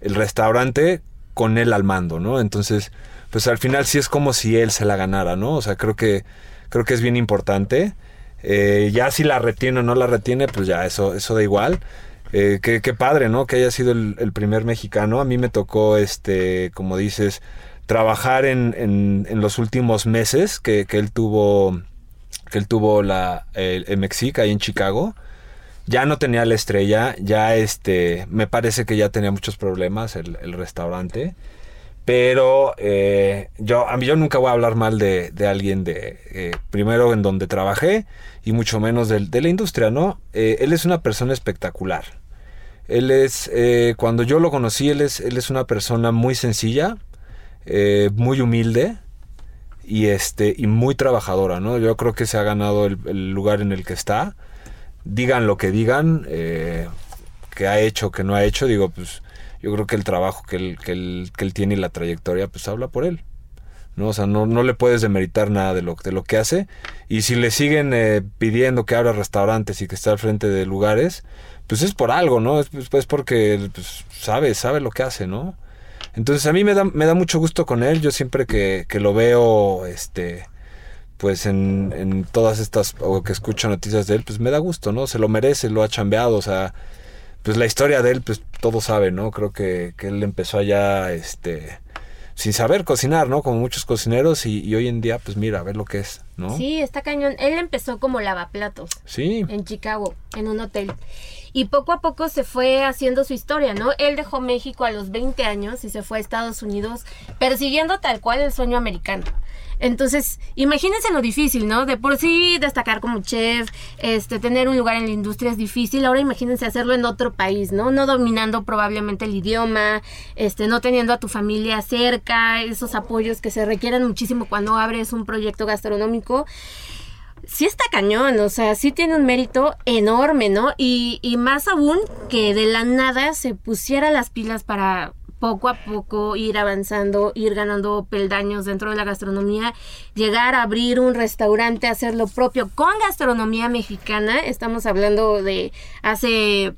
el restaurante con él al mando, ¿no? Entonces, pues al final sí es como si él se la ganara, ¿no? O sea, creo que, creo que es bien importante. Eh, ya si la retiene o no la retiene, pues ya eso, eso da igual. qué, qué, padre, ¿no? Que haya sido el, primer mexicano. A mí me tocó, este, como dices, trabajar en, en, los últimos meses que, él tuvo que él tuvo la el, Mexica ahí en Chicago ya no tenía la estrella ya este me parece que ya tenía muchos problemas el, restaurante pero eh, yo a mí yo nunca voy a hablar mal de, alguien de eh, primero en donde trabajé y mucho menos de, de la industria no eh, él es una persona espectacular. Él es cuando yo lo conocí él es él es una persona muy sencilla muy humilde y, este, y muy trabajadora, ¿no? Yo creo que se ha ganado el, lugar en el que está. Digan lo que digan, eh, que ha hecho, que no ha hecho, digo, pues yo creo que el trabajo que él, que él, que él tiene y la trayectoria, pues habla por él. ¿no? O sea, no, no le puedes demeritar nada de lo, de lo que hace. Y si le siguen eh, pidiendo que abra restaurantes y que esté al frente de lugares, pues es por algo, ¿no? Es, pues, porque pues, sabe, sabe lo que hace, ¿no? Entonces a mí me da, me da mucho gusto con él. Yo siempre que, lo veo, este, pues en, todas estas, o que escucho noticias de él, pues me da gusto, ¿no? Se lo merece, lo ha chambeado, o sea, pues la historia de él, pues todo sabe, ¿no? Creo que, él empezó allá, este, sin saber cocinar, ¿no? Como muchos cocineros y, y, hoy en día, pues mira, a ver lo que es, ¿no? Sí, está cañón. Él empezó como lavaplatos. Sí. En Chicago, en un hotel y poco a poco se fue haciendo su historia, ¿no? Él dejó México a los 20 años y se fue a Estados Unidos persiguiendo tal cual el sueño americano. Entonces, imagínense lo difícil, ¿no? De por sí destacar como chef, este, tener un lugar en la industria es difícil. Ahora imagínense hacerlo en otro país, ¿no? No dominando probablemente el idioma, este, no teniendo a tu familia cerca, esos apoyos que se requieren muchísimo cuando abres un proyecto gastronómico sí está cañón, o sea, sí tiene un mérito enorme, ¿no? Y, y más aún que de la nada se pusiera las pilas para poco a poco ir avanzando, ir ganando peldaños dentro de la gastronomía, llegar a abrir un restaurante, hacer lo propio con gastronomía mexicana. Estamos hablando de hace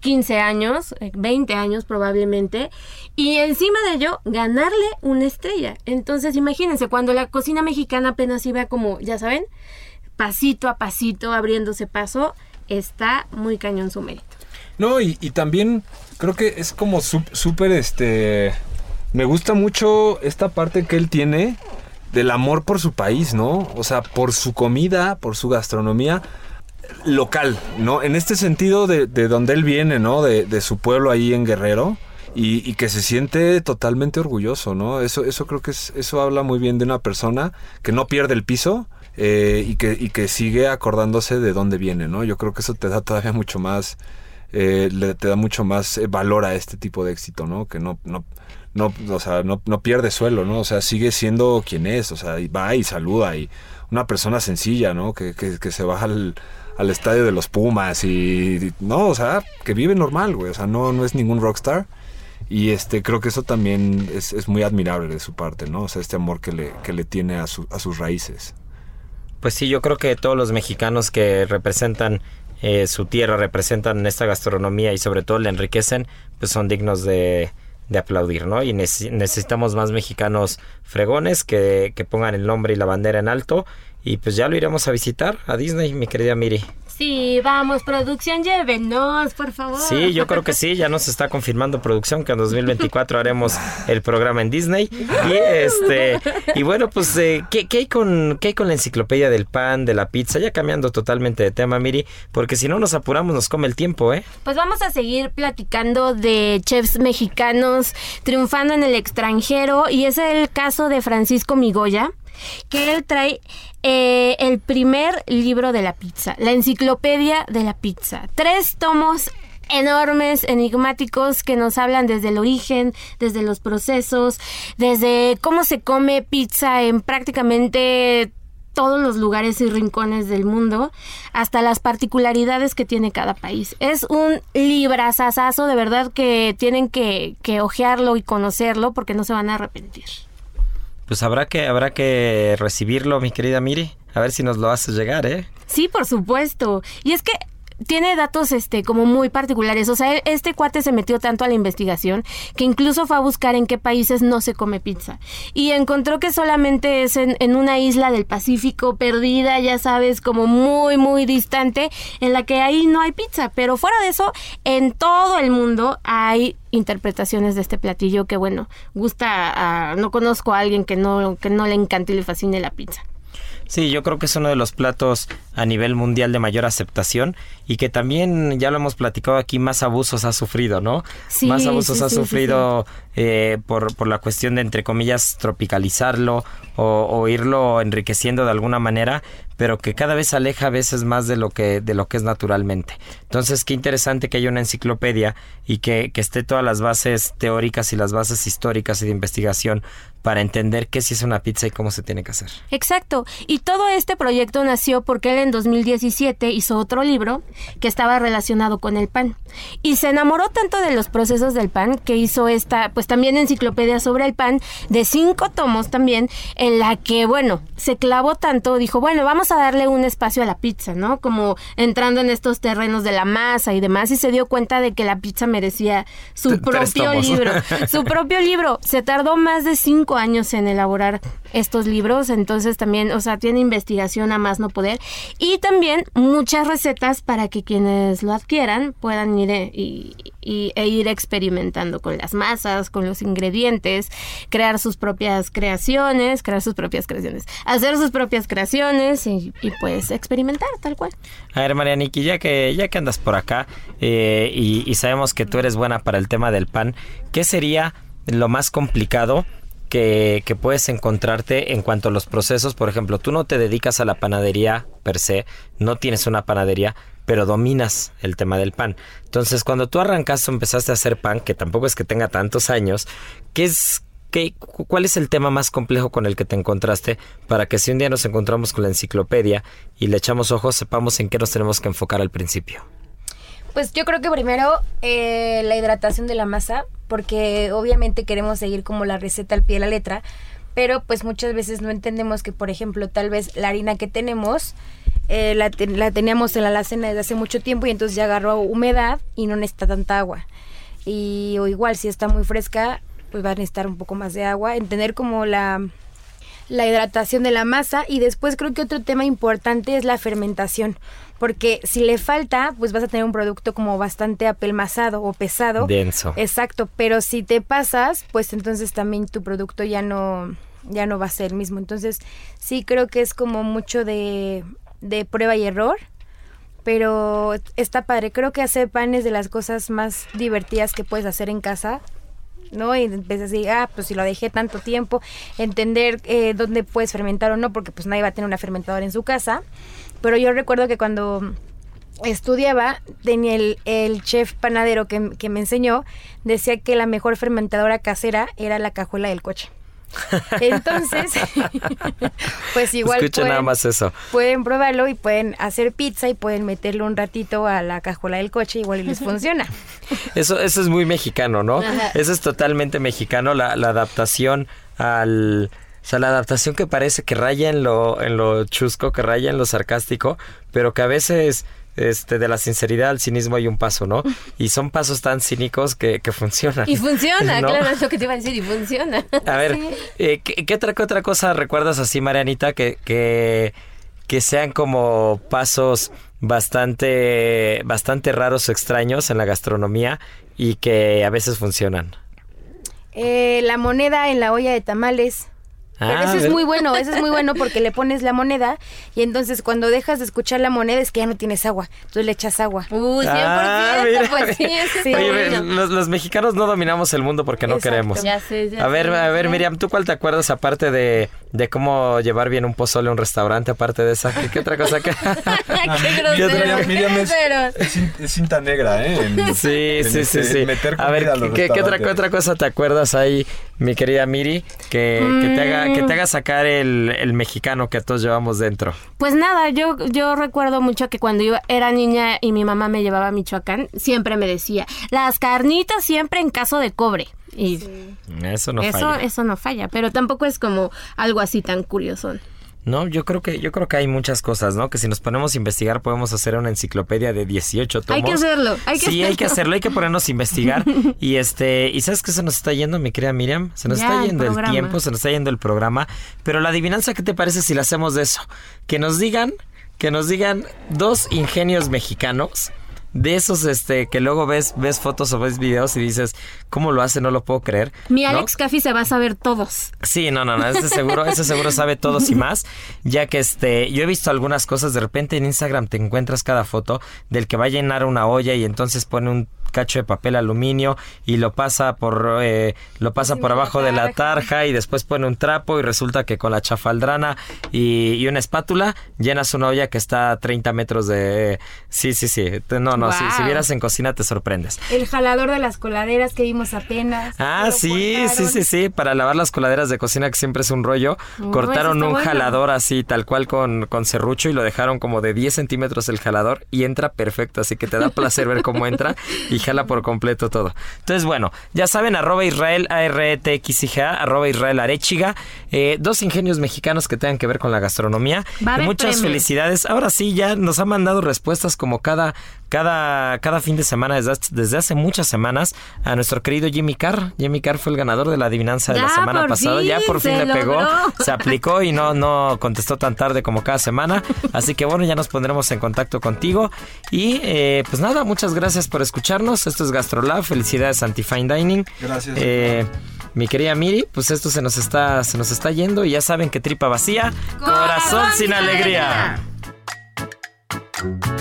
15 años, 20 eh, años probablemente, y encima de ello ganarle una estrella. Entonces imagínense, cuando la cocina mexicana apenas iba como, ya saben, pasito a pasito abriéndose paso, está muy cañón su mérito. No, y, también creo que es como súper, este... Me gusta mucho esta parte que él tiene del amor por su país, ¿no? O sea, por su comida, por su gastronomía local, ¿no? En este sentido de, de donde él viene, ¿no? De, de su pueblo ahí en Guerrero. Y, y que se siente totalmente orgulloso, ¿no? Eso, eso creo que es, eso habla muy bien de una persona que no pierde el piso eh, y, que, y que sigue acordándose de dónde viene, ¿no? Yo creo que eso te da todavía mucho más, eh, te da mucho más eh, valor a este tipo de éxito, ¿no? Que no, no, no, o sea, no, no pierde suelo, ¿no? O sea, sigue siendo quien es, o sea, y va y saluda y una persona sencilla, ¿no? Que, que, que se baja al, al estadio de los Pumas y, y- no, o sea, que vive normal, güey, o sea, no, no es ningún rockstar. Y este, creo que eso también es, es muy admirable de su parte, ¿no? O sea, este amor que le, que le tiene a, su- a sus raíces. Pues sí, yo creo que todos los mexicanos que representan eh, su tierra, representan esta gastronomía y sobre todo la enriquecen, pues son dignos de, de aplaudir, ¿no? Y nece- necesitamos más mexicanos fregones que, que pongan el nombre y la bandera en alto. Y pues ya lo iremos a visitar a Disney, mi querida Miri. Sí, vamos, producción, llévenos, por favor. Sí, yo creo que sí, ya nos está confirmando producción que en 2024 haremos el programa en Disney. Y este y bueno, pues eh, ¿qué, qué hay con qué hay con la enciclopedia del pan, de la pizza? Ya cambiando totalmente de tema, Miri, porque si no nos apuramos nos come el tiempo, ¿eh? Pues vamos a seguir platicando de chefs mexicanos triunfando en el extranjero y es el caso de Francisco Migoya, que él trae eh, el primer libro de la pizza, la enciclopedia de la pizza. Tres tomos enormes, enigmáticos, que nos hablan desde el origen, desde los procesos, desde cómo se come pizza en prácticamente todos los lugares y rincones del mundo, hasta las particularidades que tiene cada país. Es un librazazazo, de verdad que tienen que, que ojearlo y conocerlo porque no se van a arrepentir. Pues habrá que habrá que recibirlo, mi querida Miri. A ver si nos lo haces llegar, ¿eh? Sí, por supuesto. Y es que tiene datos este como muy particulares. O sea, este cuate se metió tanto a la investigación que incluso fue a buscar en qué países no se come pizza. Y encontró que solamente es en, en una isla del Pacífico perdida, ya sabes, como muy, muy distante, en la que ahí no hay pizza. Pero fuera de eso, en todo el mundo hay interpretaciones de este platillo que bueno, gusta a, no conozco a alguien que no, que no le encante y le fascine la pizza. Sí, yo creo que es uno de los platos a nivel mundial de mayor aceptación y que también, ya lo hemos platicado aquí, más abusos ha sufrido, ¿no? Sí, más abusos sí, ha sí, sufrido eh, por, por la cuestión de, entre comillas, tropicalizarlo o, o irlo enriqueciendo de alguna manera, pero que cada vez aleja a veces más de lo que, de lo que es naturalmente. Entonces, qué interesante que haya una enciclopedia y que, que esté todas las bases teóricas y las bases históricas y de investigación para entender qué sí es una pizza y cómo se tiene que hacer. Exacto. Y todo este proyecto nació porque él en 2017 hizo otro libro que estaba relacionado con el pan. Y se enamoró tanto de los procesos del pan que hizo esta, pues también enciclopedia sobre el pan, de cinco tomos también, en la que, bueno, se clavó tanto, dijo, bueno, vamos a darle un espacio a la pizza, ¿no? Como entrando en estos terrenos de la masa y demás, y se dio cuenta de que la pizza merecía su T- propio libro. Su propio libro. [laughs] Se tardó más de cinco años en elaborar estos libros, entonces también, o sea, tiene investigación a más no poder y también muchas recetas para que quienes lo adquieran puedan ir e, e ir experimentando con las masas, con los ingredientes, crear sus propias creaciones, crear sus propias creaciones, hacer sus propias creaciones y, y, pues experimentar tal cual. A ver, Marianiki, ya que, ya que andas por acá eh, y, y sabemos que tú eres buena para el tema del pan, ¿qué sería lo más complicado que, puedes encontrarte en cuanto a los procesos? Por ejemplo, tú no te dedicas a la panadería per se, no tienes una panadería, pero dominas el tema del pan. Entonces, cuando tú arrancaste o empezaste a hacer pan, que tampoco es que tenga tantos años, ¿qué es, qué, cu- ¿cuál es el tema más complejo con el que te encontraste para que si un día nos encontramos con la enciclopedia y le echamos ojos, sepamos en qué nos tenemos que enfocar al principio? Pues yo creo que primero eh, la hidratación de la masa, porque obviamente queremos seguir como la receta al pie de la letra, pero pues muchas veces no entendemos que, por ejemplo, tal vez la harina que tenemos eh, la, te- la teníamos en la alacena desde hace mucho tiempo y entonces ya agarró humedad y no necesita tanta agua. Y o igual si está muy fresca, pues va a necesitar un poco más de agua. Entender como la, la hidratación de la masa y después creo que otro tema importante es la fermentación, porque si le falta, pues vas a tener un producto como bastante apelmazado o pesado. Denso. Exacto, pero si te pasas, pues entonces también tu producto ya no ya no va a ser el mismo. Entonces, sí creo que es como mucho de, de prueba y error, pero está padre. Creo que hacer pan es de las cosas más divertidas que puedes hacer en casa. ¿No? Y empiezas a decir, ah, pues si lo dejé tanto tiempo, entender eh, dónde puedes fermentar o no, porque pues nadie va a tener una fermentadora en su casa. Pero yo recuerdo que cuando estudiaba, tenía el, el chef panadero que, que me enseñó, decía que la mejor fermentadora casera era la cajuela del coche. Entonces, [laughs] pues igual Escuchen pueden, nada más eso. pueden probarlo y pueden hacer pizza y pueden meterlo un ratito a la cajuela del coche, igual y les funciona. [laughs] Eso, eso es muy mexicano, ¿no? Ajá. Eso es totalmente mexicano, la, la adaptación al... O sea, la adaptación que parece que raya en lo, en lo chusco, que raya en lo sarcástico, pero que a veces este, de la sinceridad al cinismo hay un paso, ¿no? [laughs] Y son pasos tan cínicos que, que funcionan. Y funciona, ¿no? claro, es lo que te iba a decir, y funciona. [laughs] A ver, eh, ¿qué, qué otra, qué otra cosa recuerdas así, Marianita, que, que, que sean como pasos bastante, bastante raros o extraños en la gastronomía y que a veces funcionan? Eh, la moneda en la olla de tamales. Pero Ah, eso es muy bueno, eso es muy bueno porque le pones la moneda y entonces cuando dejas de escuchar la moneda es que ya no tienes agua. Entonces le echas agua. Uh, 100%, Ah, mira, pues sí, mira. ese Sí. Oye, bueno. los, los mexicanos no dominamos el mundo porque no Exacto. queremos. Ya sé, ya A ver, sé. a ver, Miriam, ¿tú cuál te acuerdas aparte de, de cómo llevar bien un pozole a un restaurante, aparte de esa? ¿Qué, qué otra cosa que...? [laughs] [laughs] Qué Miriam, grosero. Miriam es, [laughs] es cin- es cinta negra, ¿eh? En- Sí, en sí, sí, este- sí. Meter A ver, ¿qué, qué otra, qué otra cosa te acuerdas ahí, mi querida Miri, que, que te, haga, que te haga sacar el, el mexicano que todos llevamos dentro? Pues nada, yo, yo recuerdo mucho que cuando yo era niña y mi mamá me llevaba a Michoacán, siempre me decía, las carnitas siempre en caso de cobre. Y Eso no eso, falla. eso no falla, pero tampoco es como algo así tan curioso. No, yo creo que yo creo que hay muchas cosas, ¿no? Que si nos ponemos a investigar podemos hacer una enciclopedia de 18 tomos. Hay que hacerlo, hay que sí, hay que hacerlo. hay que ponernos a investigar. [laughs] y este, ¿y sabes qué se nos está yendo, mi querida Miriam? Se nos Ya, está yendo el, tiempo, se nos está yendo el programa. Pero la adivinanza, ¿qué te parece si la hacemos de eso? Que nos digan, que nos digan dos ingenios mexicanos. De esos este que luego ves ves fotos o ves videos y dices, ¿cómo lo hace? No lo puedo creer. Mi. Alex Caffi se va a saber todos. Sí, no, no, no, ese seguro, ese seguro sabe todos y más, ya que este, yo he visto algunas cosas, de repente en Instagram te encuentras cada foto del que va a llenar una olla y entonces pone un cacho de papel aluminio y lo pasa por eh, lo pasa por abajo de la tarja y después pone un trapo y resulta que con la chafaldrana y, y una espátula llenas una olla que está a 30 metros de sí sí sí no no si, si vieras en cocina te sorprendes El jalador de las coladeras que vimos apenas. Ah, sí, sí, cortaron. sí, sí, para lavar las coladeras de cocina que siempre es un rollo. Cortaron un bueno. jalador así, tal cual con, con serrucho y lo dejaron como de 10 centímetros el jalador y entra perfecto, así que te da placer ver cómo entra y jala por completo todo. Entonces, bueno, ya saben, arroba Israel, A-R-E-T-X-I-G-A, arroba Israel Arechiga, eh, dos ingenios mexicanos que tengan que ver con la gastronomía. Va a Y haber muchas premios. felicidades. Ahora sí, ya nos ha mandado respuestas como cada, cada, cada fin de semana desde, desde hace muchas semanas a nuestro querido Jimmy Carr. Jimmy Carr fue el ganador de la adivinanza de la semana pasada. fin, ya por fin le pegó, logró. se aplicó y no, no contestó tan tarde como cada semana. Así que bueno, ya nos pondremos en contacto contigo. Y eh, pues nada, muchas gracias por escucharnos. Esto es GastroLab. Felicidades Antifine Dining. Gracias. Eh, mi querida Miri, pues esto se nos está, se nos está yendo y ya saben que tripa vacía, corazón sin alegría. En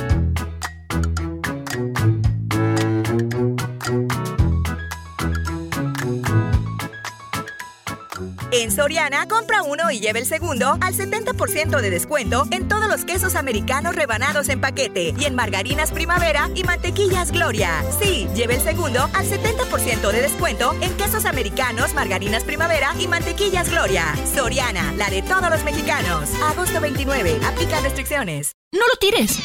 Soriana, compra uno y lleve el segundo al 70% de descuento en todos los quesos americanos rebanados en paquete y en margarinas Primavera y mantequillas Gloria. Sí, lleve el segundo al 70% de descuento en quesos americanos, margarinas Primavera y mantequillas Gloria. Soriana, la de todos los mexicanos. Agosto 29, aplica restricciones. No lo tires.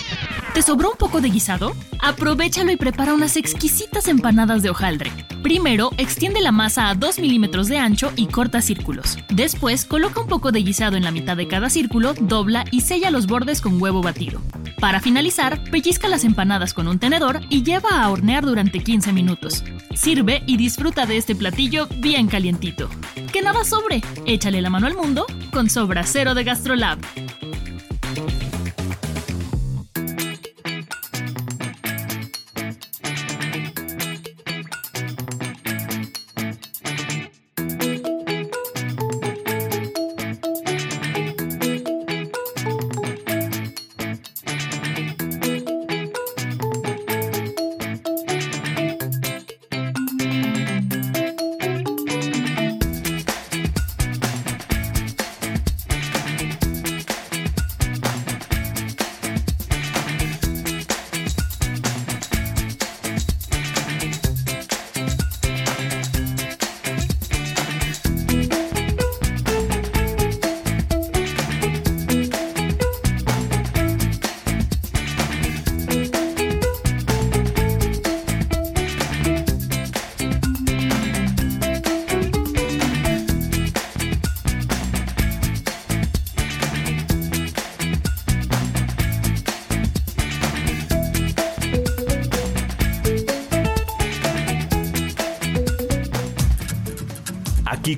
¿Te sobró un poco de guisado? Aprovechalo y prepara unas exquisitas empanadas de hojaldre. Primero, extiende la masa a 2 milímetros de ancho y corta círculos. Después, coloca un poco de guisado en la mitad de cada círculo, dobla y sella los bordes con huevo batido. Para finalizar, pellizca las empanadas con un tenedor y lleva a hornear durante 15 minutos. Sirve y disfruta de este platillo bien calientito. Que nada sobre, échale la mano al mundo con Sobra Cero de Gastrolab.